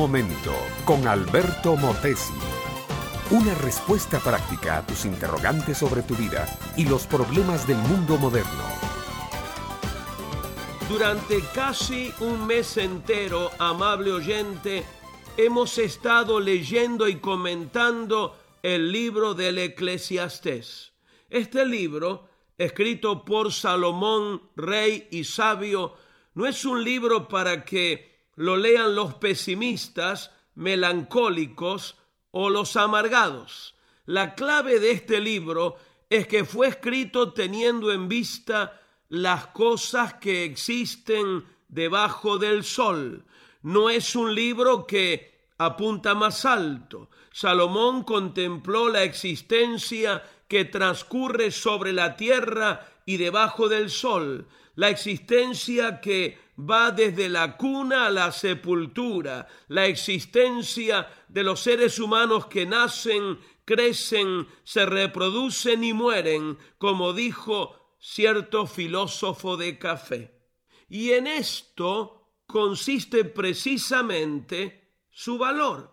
momento con Alberto Motesi. Una respuesta práctica a tus interrogantes sobre tu vida y los problemas del mundo moderno. Durante casi un mes entero, amable oyente, hemos estado leyendo y comentando el libro del Eclesiastés. Este libro, escrito por Salomón, rey y sabio, no es un libro para que lo lean los pesimistas, melancólicos o los amargados. La clave de este libro es que fue escrito teniendo en vista las cosas que existen debajo del sol. No es un libro que apunta más alto. Salomón contempló la existencia que transcurre sobre la tierra y debajo del sol, la existencia que va desde la cuna a la sepultura, la existencia de los seres humanos que nacen, crecen, se reproducen y mueren, como dijo cierto filósofo de café. Y en esto consiste precisamente su valor,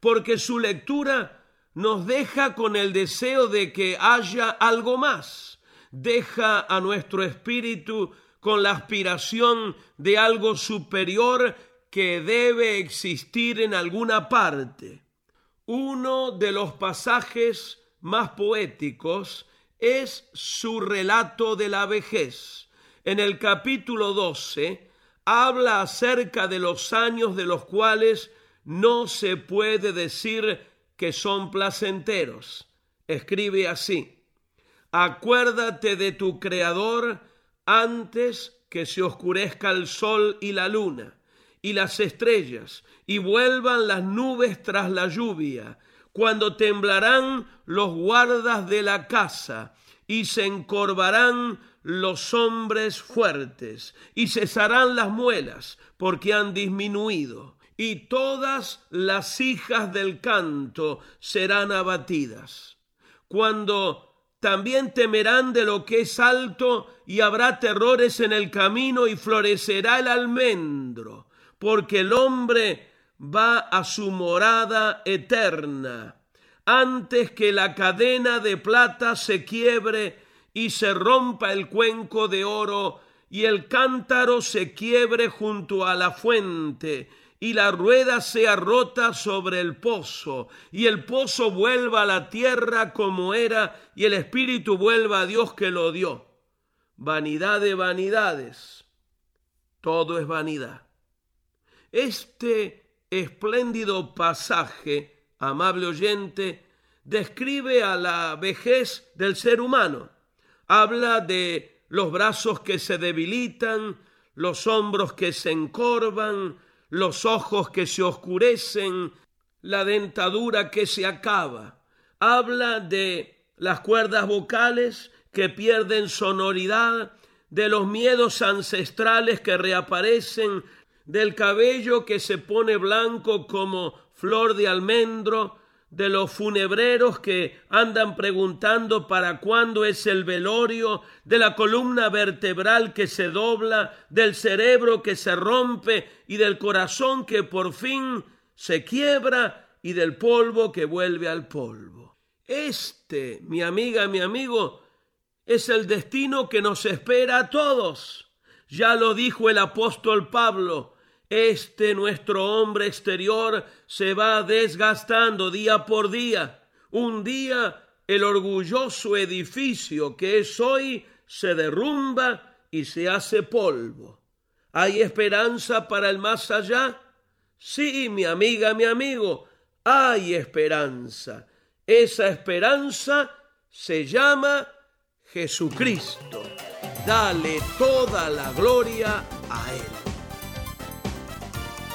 porque su lectura nos deja con el deseo de que haya algo más, deja a nuestro espíritu con la aspiración de algo superior que debe existir en alguna parte. Uno de los pasajes más poéticos es su relato de la vejez. En el capítulo 12 habla acerca de los años de los cuales no se puede decir que son placenteros. Escribe así, acuérdate de tu Creador antes que se oscurezca el sol y la luna y las estrellas y vuelvan las nubes tras la lluvia cuando temblarán los guardas de la casa, y se encorvarán los hombres fuertes, y cesarán las muelas, porque han disminuido, y todas las hijas del canto serán abatidas. Cuando también temerán de lo que es alto, y habrá terrores en el camino, y florecerá el almendro, porque el hombre va a su morada eterna, antes que la cadena de plata se quiebre y se rompa el cuenco de oro y el cántaro se quiebre junto a la fuente y la rueda sea rota sobre el pozo y el pozo vuelva a la tierra como era y el espíritu vuelva a Dios que lo dio. Vanidad de vanidades. Todo es vanidad. Este espléndido pasaje, amable oyente, describe a la vejez del ser humano. Habla de los brazos que se debilitan, los hombros que se encorvan, los ojos que se oscurecen, la dentadura que se acaba. Habla de las cuerdas vocales que pierden sonoridad, de los miedos ancestrales que reaparecen, del cabello que se pone blanco como flor de almendro, de los funebreros que andan preguntando para cuándo es el velorio, de la columna vertebral que se dobla, del cerebro que se rompe y del corazón que por fin se quiebra y del polvo que vuelve al polvo. Este, mi amiga, mi amigo, es el destino que nos espera a todos. Ya lo dijo el apóstol Pablo, este nuestro hombre exterior se va desgastando día por día. Un día el orgulloso edificio que es hoy se derrumba y se hace polvo. ¿Hay esperanza para el más allá? Sí, mi amiga, mi amigo, hay esperanza. Esa esperanza se llama Jesucristo. Dale toda la gloria a Él.